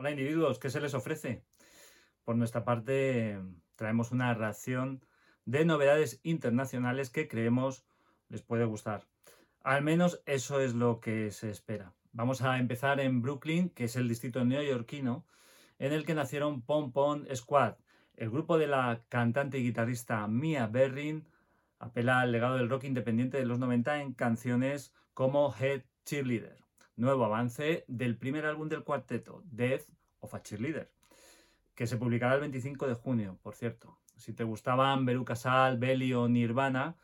Hola individuos, ¿qué se les ofrece? Por nuestra parte traemos una ración de novedades internacionales que creemos les puede gustar. Al menos eso es lo que se espera. Vamos a empezar en Brooklyn, que es el distrito neoyorquino, en el que nacieron Pom Pom Squad. El grupo de la cantante y guitarrista Mia Berrin apela al legado del rock independiente de los 90 en canciones como Head Cheerleader nuevo avance del primer álbum del cuarteto, Death of a Cheerleader, que se publicará el 25 de junio, por cierto. Si te gustaban Beru Casal, Belly Nirvana,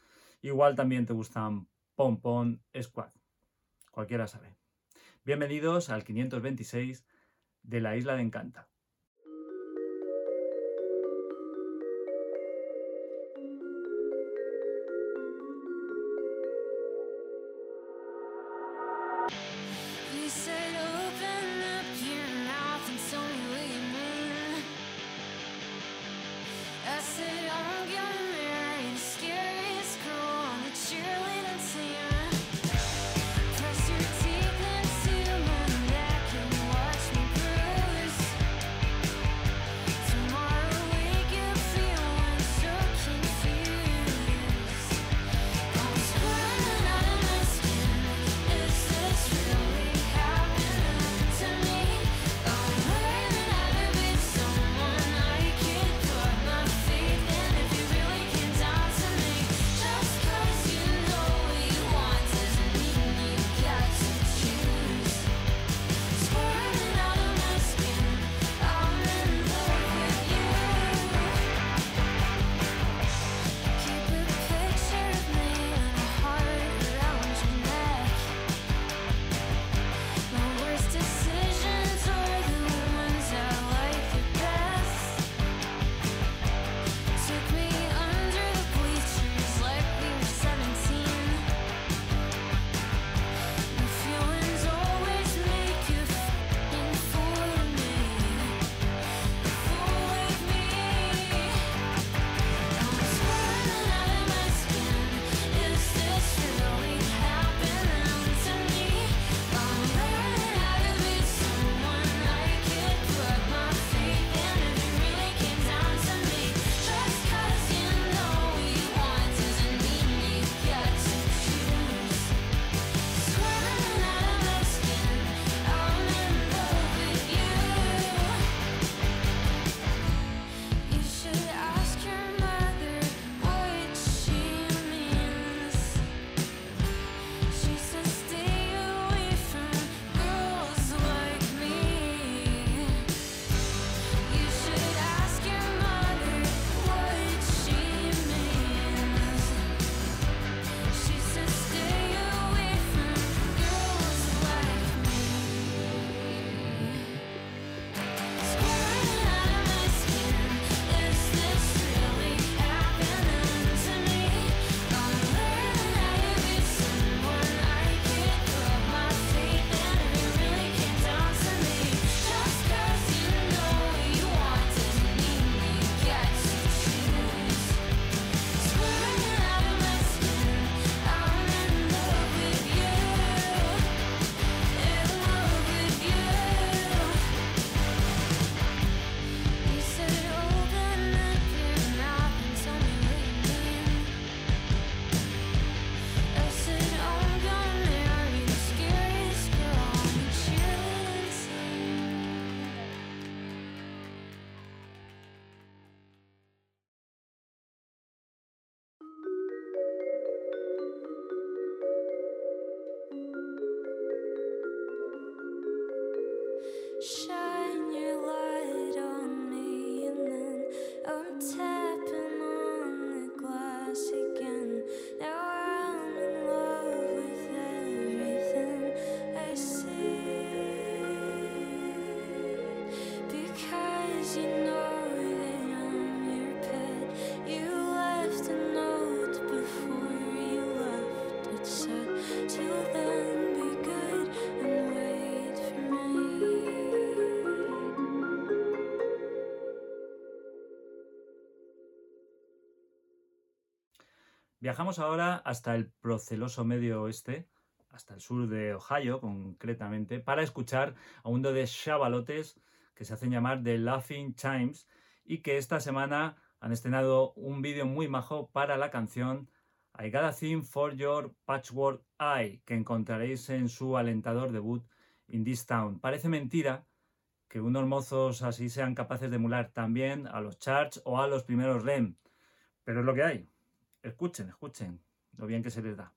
igual también te gustan Pom Pom Squad. Cualquiera sabe. Bienvenidos al 526 de la Isla de Encanta. Viajamos ahora hasta el proceloso medio oeste, hasta el sur de Ohio concretamente, para escuchar a un de chavalotes que se hacen llamar The Laughing Chimes y que esta semana han estrenado un vídeo muy majo para la canción I Got a Theme for Your Patchwork Eye, que encontraréis en su alentador debut In This Town. Parece mentira que unos mozos así sean capaces de emular también a los charts o a los primeros REM, pero es lo que hay. Escuchen, escuchen lo bien que se les da.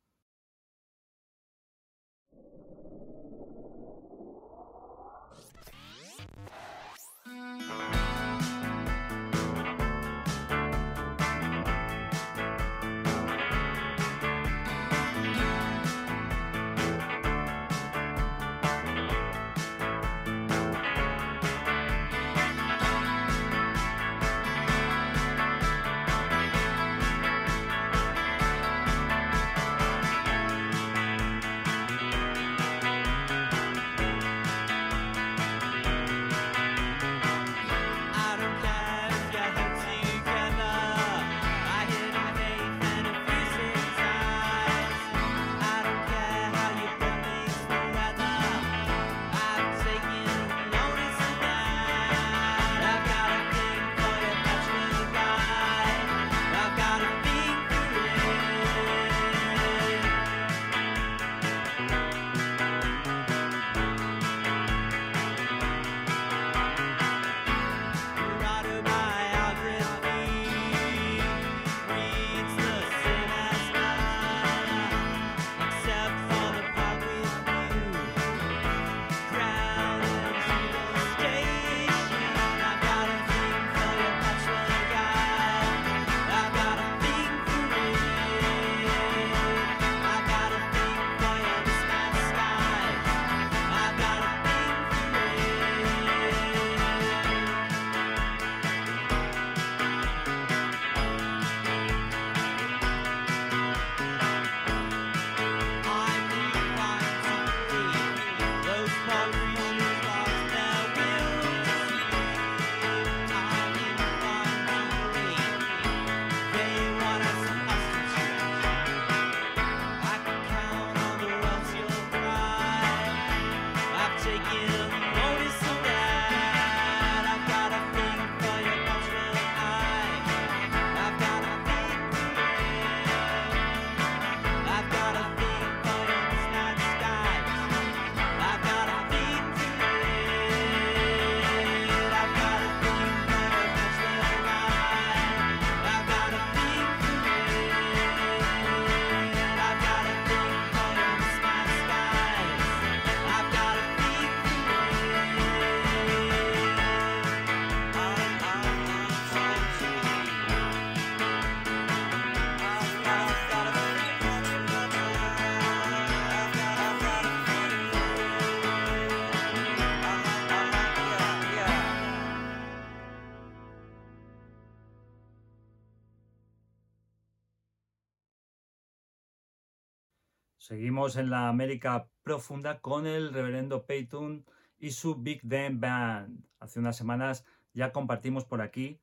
Seguimos en la América profunda con el reverendo Peyton y su Big Dan Band. Hace unas semanas ya compartimos por aquí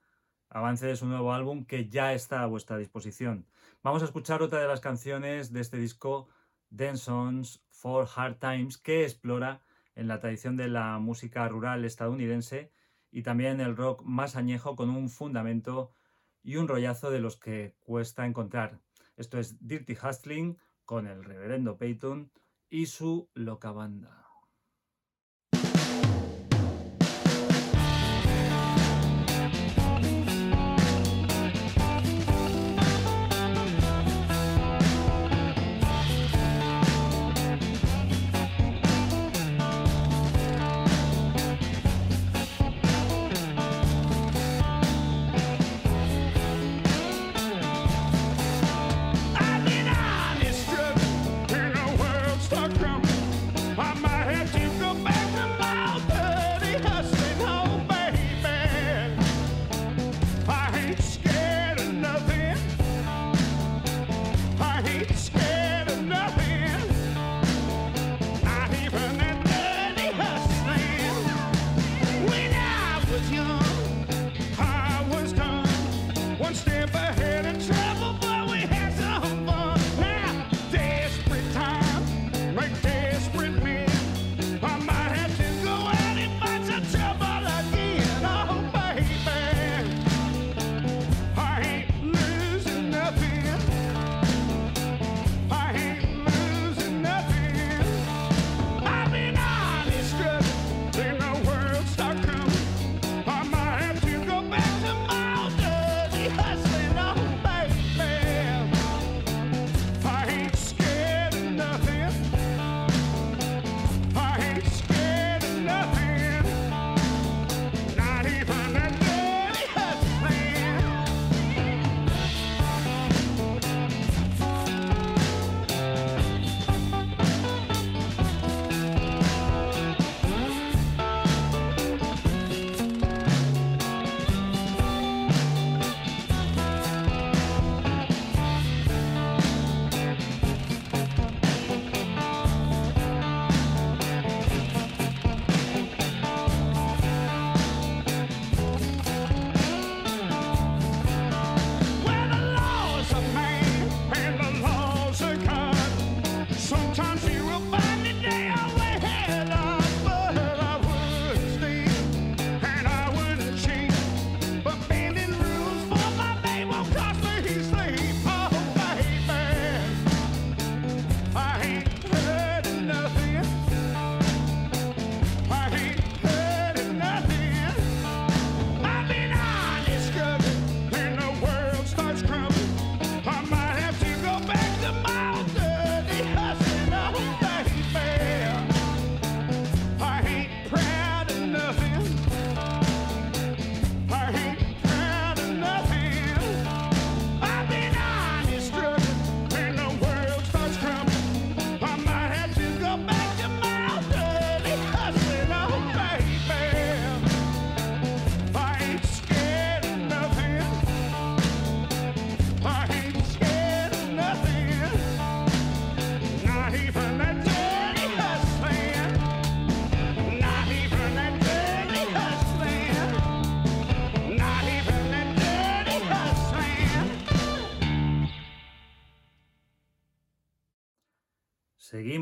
avance de su nuevo álbum que ya está a vuestra disposición. Vamos a escuchar otra de las canciones de este disco, Dance for Hard Times, que explora en la tradición de la música rural estadounidense y también el rock más añejo con un fundamento y un rollazo de los que cuesta encontrar. Esto es Dirty Hustling con el reverendo Peyton y su loca banda.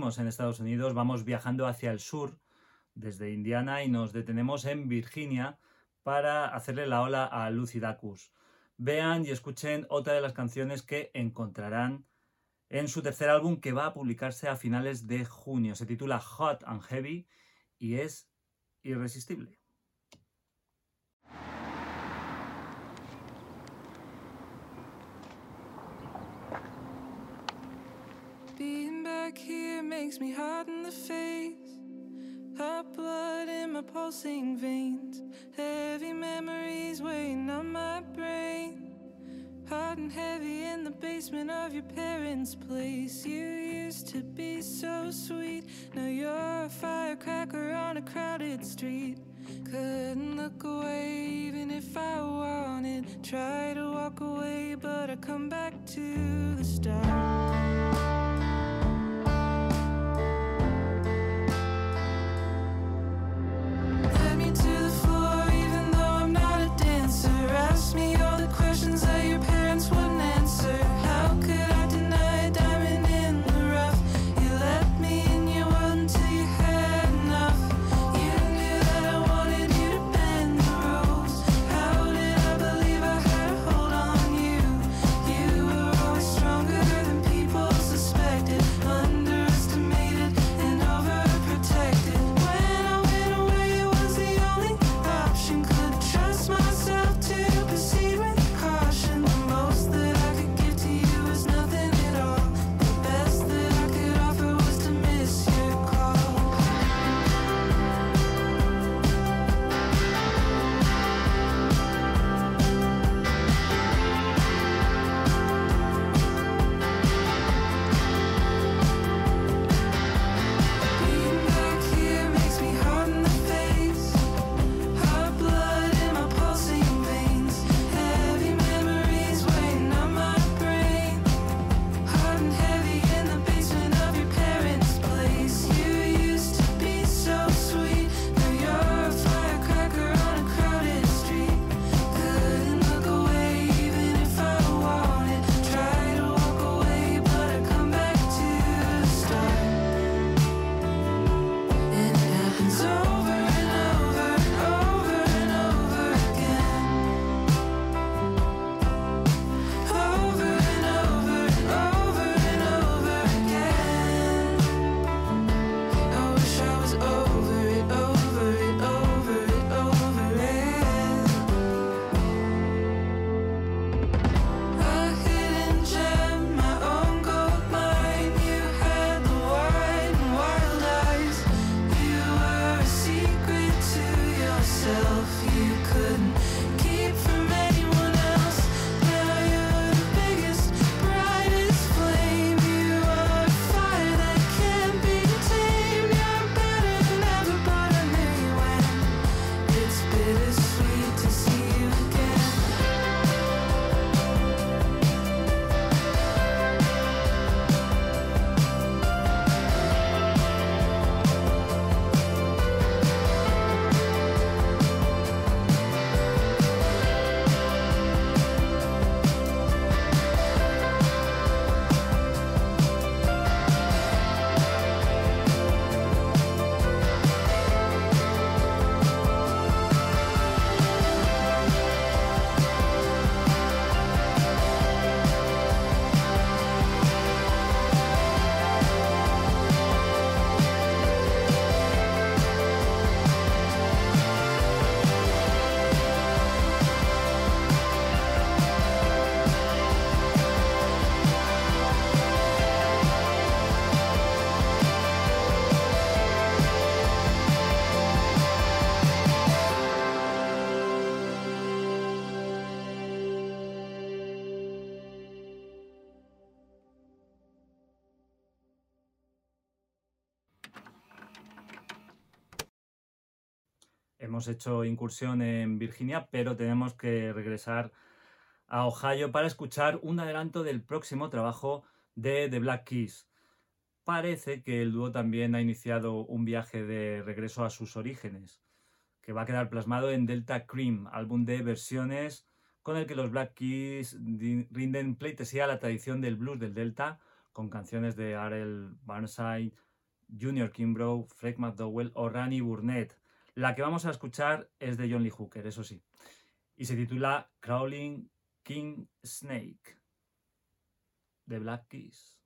En Estados Unidos, vamos viajando hacia el sur desde Indiana y nos detenemos en Virginia para hacerle la ola a Lucy Dacus. Vean y escuchen otra de las canciones que encontrarán en su tercer álbum que va a publicarse a finales de junio. Se titula Hot and Heavy y es irresistible. Being back here makes me hot in the face. Hot blood in my pulsing veins. Heavy memories weighing on my brain. Hot and heavy in the basement of your parents' place. You used to be so sweet. Now you're a firecracker on a crowded street. Couldn't look away even if I wanted. Try to walk away, but I come back to the start. hemos hecho incursión en Virginia, pero tenemos que regresar a Ohio para escuchar un adelanto del próximo trabajo de The Black Keys. Parece que el dúo también ha iniciado un viaje de regreso a sus orígenes, que va a quedar plasmado en Delta Cream, álbum de versiones con el que los Black Keys rinden pleitesía a la tradición del blues del Delta, con canciones de Arel Barnside, Junior Kimbrough, Fred McDowell o Rani Burnett, la que vamos a escuchar es de John Lee Hooker, eso sí, y se titula Crawling King Snake, de Black Keys.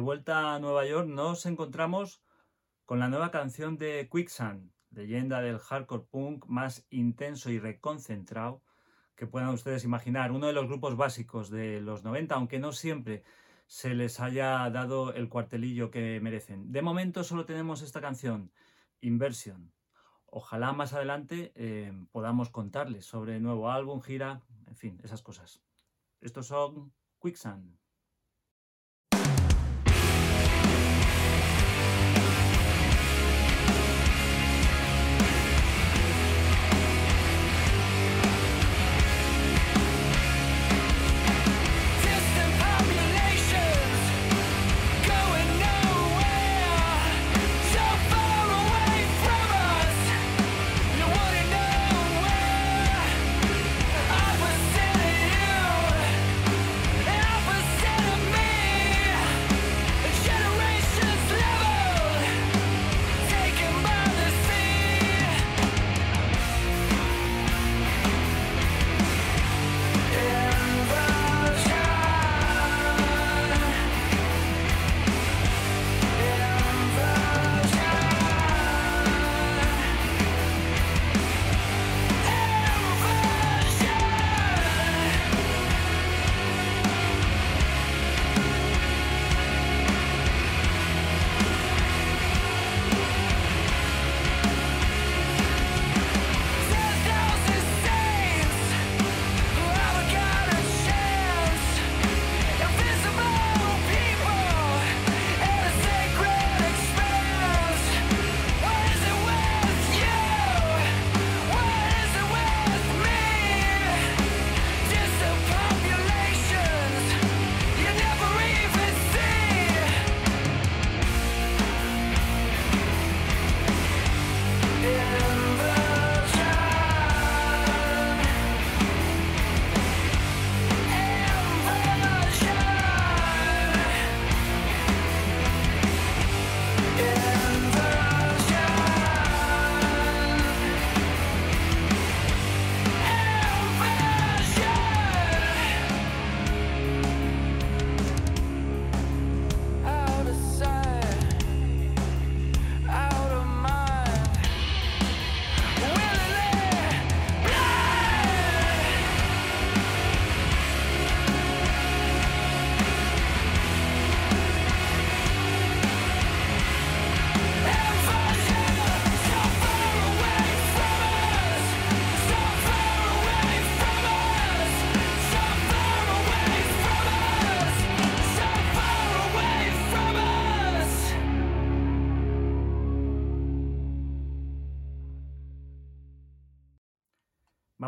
Vuelta a Nueva York nos encontramos con la nueva canción de Quicksand, leyenda del hardcore punk más intenso y reconcentrado que puedan ustedes imaginar, uno de los grupos básicos de los 90, aunque no siempre se les haya dado el cuartelillo que merecen. De momento solo tenemos esta canción, Inversion. Ojalá más adelante eh, podamos contarles sobre nuevo álbum, gira, en fin, esas cosas. Estos son Quicksand.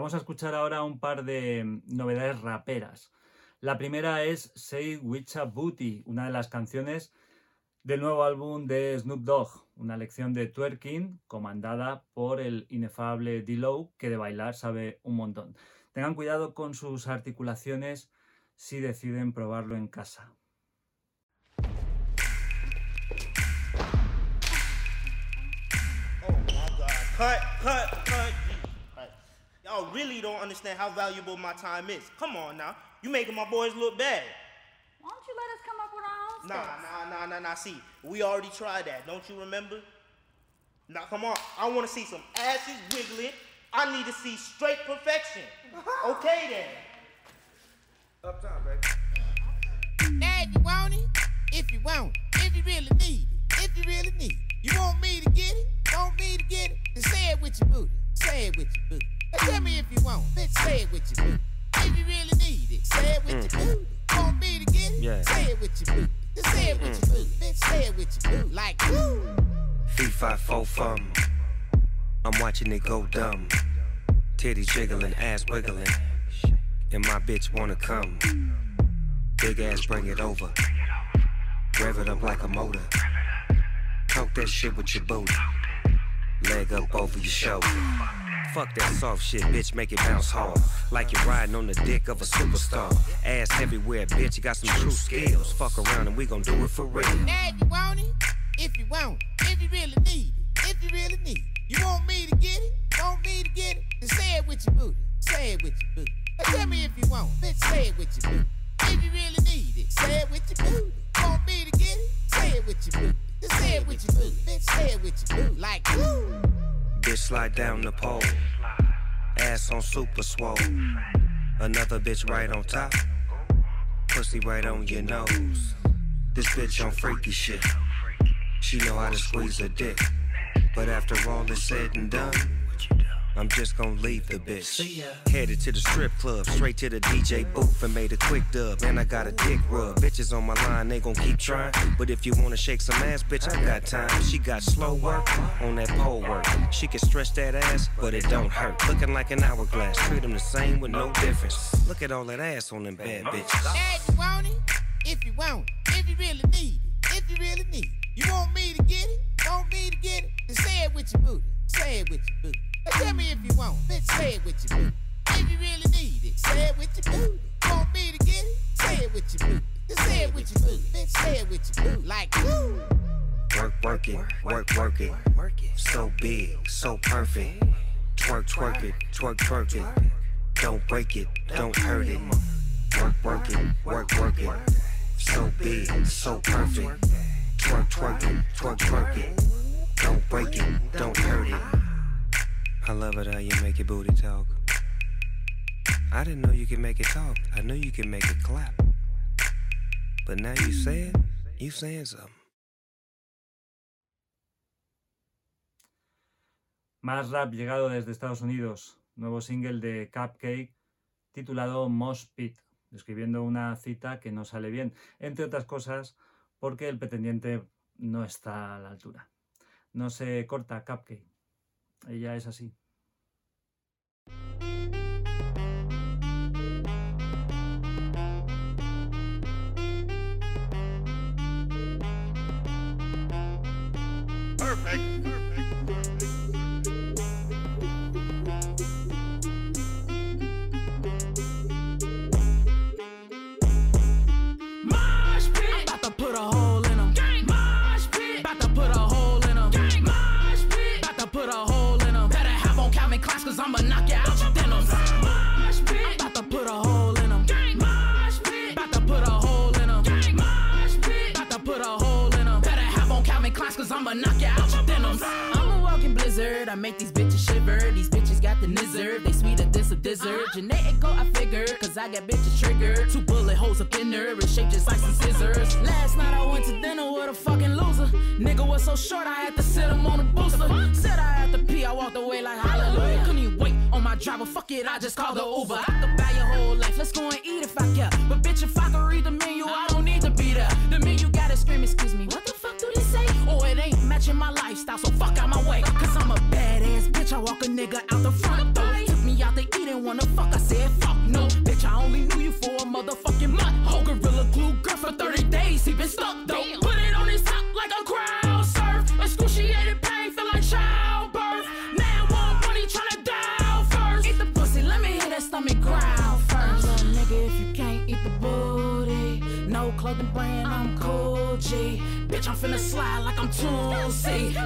Vamos a escuchar ahora un par de mm, novedades raperas. La primera es Say Witcha Booty, una de las canciones del nuevo álbum de Snoop Dogg, una lección de twerking comandada por el inefable D-Low, que de bailar sabe un montón. Tengan cuidado con sus articulaciones si deciden probarlo en casa. Oh my God. Y'all really don't understand how valuable my time is. Come on now. You making my boys look bad. Why don't you let us come up with our own Nah, nah, nah, nah, nah. See, we already tried that. Don't you remember? Now, come on. I want to see some asses wiggling. I need to see straight perfection. Okay, then. Uptown, baby. Now if you want it, if you want it, if you really need it, if you really need it. You want me to get it? Want me to get it? Then say it with your booty. Say it with your booty. Now tell me if you want. Bitch, say it with your booty. If you really need it, say it with your mm. booty. Want me to get it? Yeah. Say it with your booty. Then say it with your mm. booty. Bitch, say it with your booty. Like woo. Fee fi fo fum. I'm watching it go dumb. Titty jiggling, ass wiggling. And my bitch wanna come. Big ass, bring it over. Rev it up like a motor. Talk that shit with your booty. Leg up over your shoulder. Fuck that soft shit, bitch, make it bounce hard. Like you're riding on the dick of a superstar. Ass everywhere, bitch, you got some true skills. Fuck around and we gon' do it for real. Now if you want it, if you want it, if you really need it, if you really need it. You want me to get it? Want me to get it? Then say it with your booty. Say it with your booty. Now tell me if you want it. Bitch, say it with your booty. If you really need it, say it with your booty. Want me to get it? say it with your booty. Just say it with your booty. Bitch, say it with your booty. Like, woo. Bitch slide down the pole. Ass on super swole. Another bitch right on top. Pussy right on your nose. This bitch on freaky shit. She know how to squeeze a dick. But after all is said and done, I'm just gonna leave the bitch. Headed to the strip club, straight to the DJ booth and made a quick dub. And I got a dick rub. Bitches on my line, they gon' keep trying. But if you wanna shake some ass, bitch, I got time. She got slow work on that pole work. She can stretch that ass, but it don't hurt. Looking like an hourglass, treat them the same with no difference. Look at all that ass on them bad bitches. Now if you want it, if you want it, if you really need it, if you really need it. You want me to get it? Want me to get it? Then say it with your booty. Say it with your booty. Now tell me if you want it. Bitch, say it with your booty. If you really need it, say it with your booty. Want me to get it? Say it with your booty. Then say it with your booty. Bitch, say it with your booty. Like, woo. Work, work it, work, work it. So big, so perfect. Twerk, twerk it, twerk, twerk it. Don't break it, don't hurt it. Work, work it, work, work it. So big, so perfect. Twerk, twerk it, twerk, twerk it. Don't break it, don't hurt it. I love it how you make your booty talk. I didn't know you could make it talk. I knew you could make it clap. But now you say it, you saying something. Más rap llegado desde Estados Unidos. Nuevo single de Cupcake titulado Mosh Pit, describiendo una cita que no sale bien, entre otras cosas porque el pretendiente no está a la altura. No se corta Cupcake. Ella es así. Mosh I'ma knock you out your denims. Pit. About to put a hole in them. About to put a hole in them. About to put a hole in them. Better have on Calvin Kleins cause I'ma knock you out your denims. I'm a walking blizzard. I make these bitches shiver. These bitches got the nizzard. They sweet sweeter than a dessert. Uh-huh. Genetic go, I figure. Cause I got bitches triggered. Two bullet holes up in her. And shaped just like some scissors. Last night I went to dinner with a fucking loser. Nigga was so short I had to sit him on a booster. Said I had to pee. I walked away like hallelujah. Couldn't even wait on my driver. Fuck it, I just called the Uber. I could buy your whole life. Let's go and eat if I care. But bitch, if I could read the menu, I don't need to be there. The menu gotta scream, excuse me. What the it matching my lifestyle, so fuck out my way. Cause I'm a badass bitch. I walk a nigga out the front door. Took me out to eat and wanna fuck. I said fuck no. Bitch, I only knew you for a motherfucking month. Whole gorilla glue girl for 30 days. He been stuck though. Bitch, I'm finna slide like I'm Tootsie.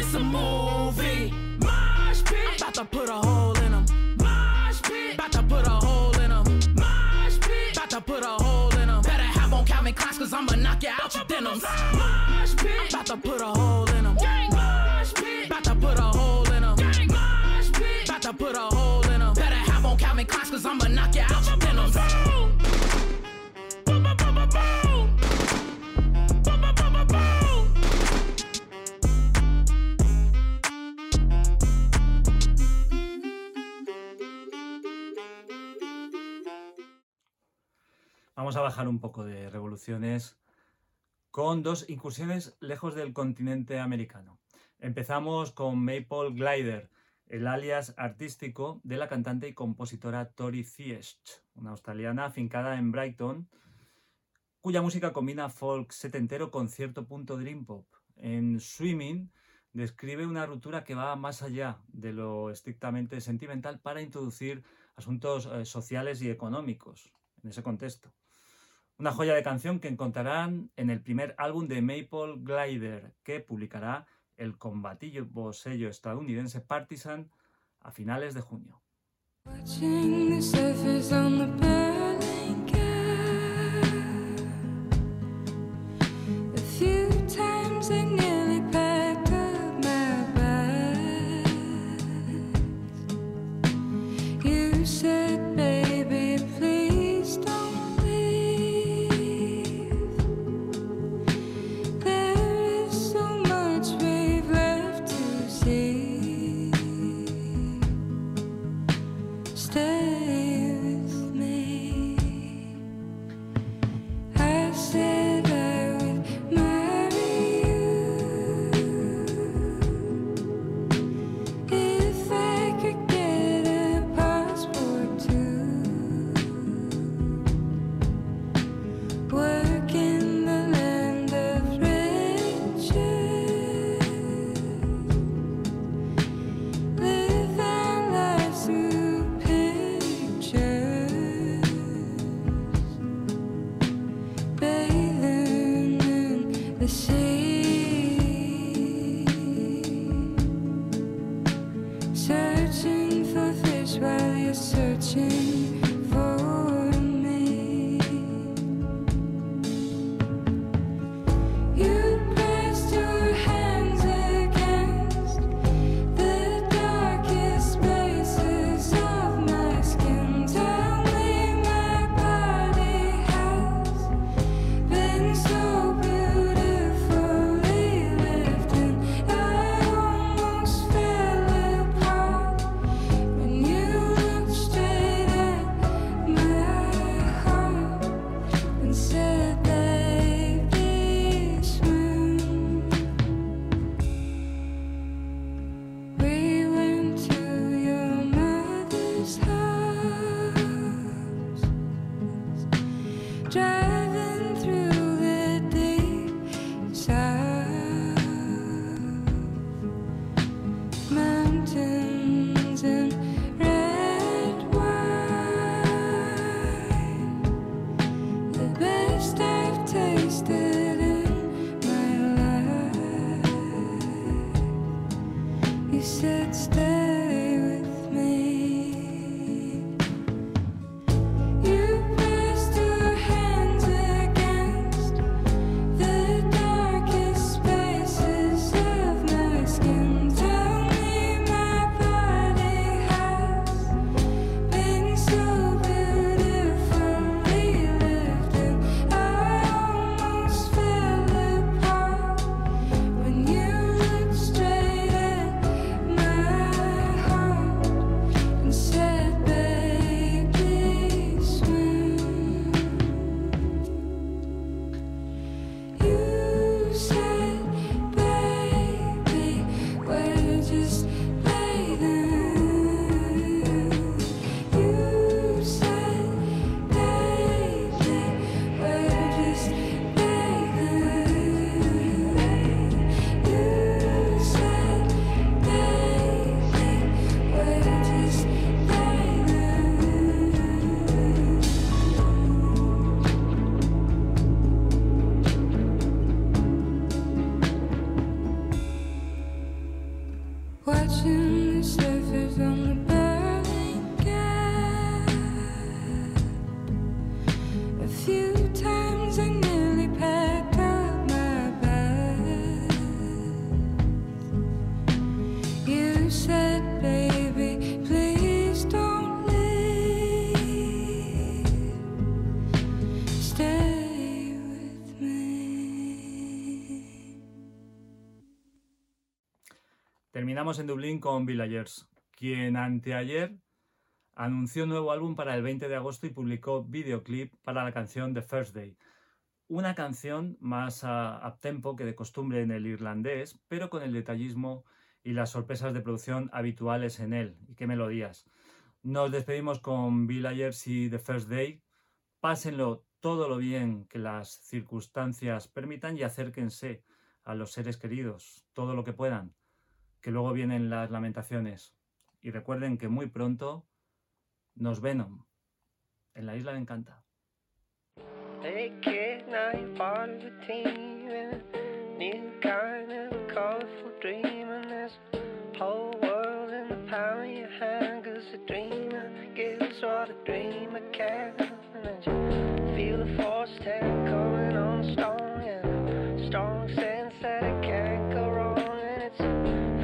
It's a movie. Mosh pit. About to put a hole in him. Mosh pit. About to put a hole in him. Mosh pit. About to put a hole in him. Better have on Calvin Kleins cause I'ma knock you out your denims. Mosh pit. About to put a hole Vamos a bajar un poco de revoluciones con dos incursiones lejos del continente americano. Empezamos con Maple Glider, el alias artístico de la cantante y compositora Tori Thiesch, una australiana afincada en Brighton, cuya música combina folk setentero con cierto punto dream pop. En Swimming describe una ruptura que va más allá de lo estrictamente sentimental para introducir asuntos eh, sociales y económicos en ese contexto. Una joya de canción que encontrarán en el primer álbum de Maple Glider, que publicará el combativo sello estadounidense Partisan a finales de junio. Terminamos en Dublín con Villagers, quien anteayer anunció un nuevo álbum para el 20 de agosto y publicó videoclip para la canción The First Day. Una canción más a tempo que de costumbre en el irlandés, pero con el detallismo y las sorpresas de producción habituales en él. Y qué melodías. Nos despedimos con Villagers y The First Day. Pásenlo todo lo bien que las circunstancias permitan y acérquense a los seres queridos, todo lo que puedan que luego vienen las lamentaciones. Y recuerden que muy pronto nos Venom en la isla de Encanta.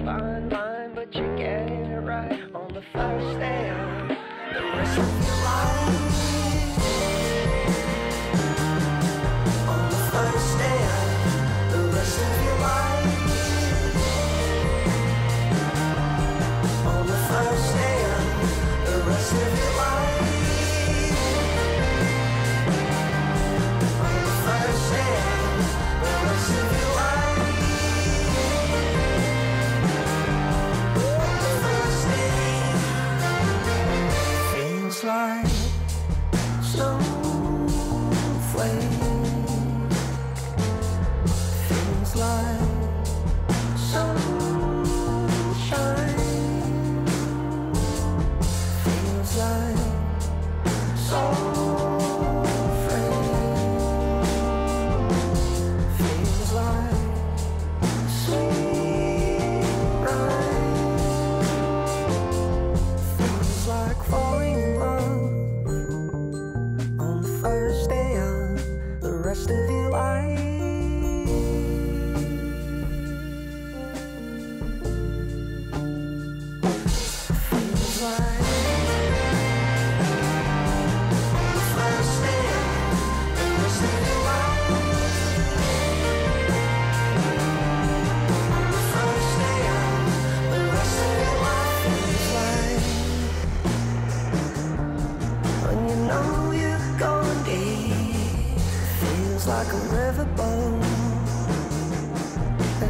Fine line but you're getting it right on the first day. The rest of your life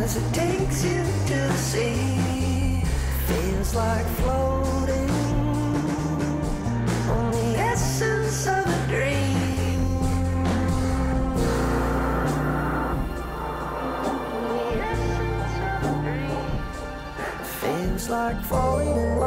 as it takes you to sea. Feels like floating on the essence of a dream. The essence of a dream. Feels like falling in love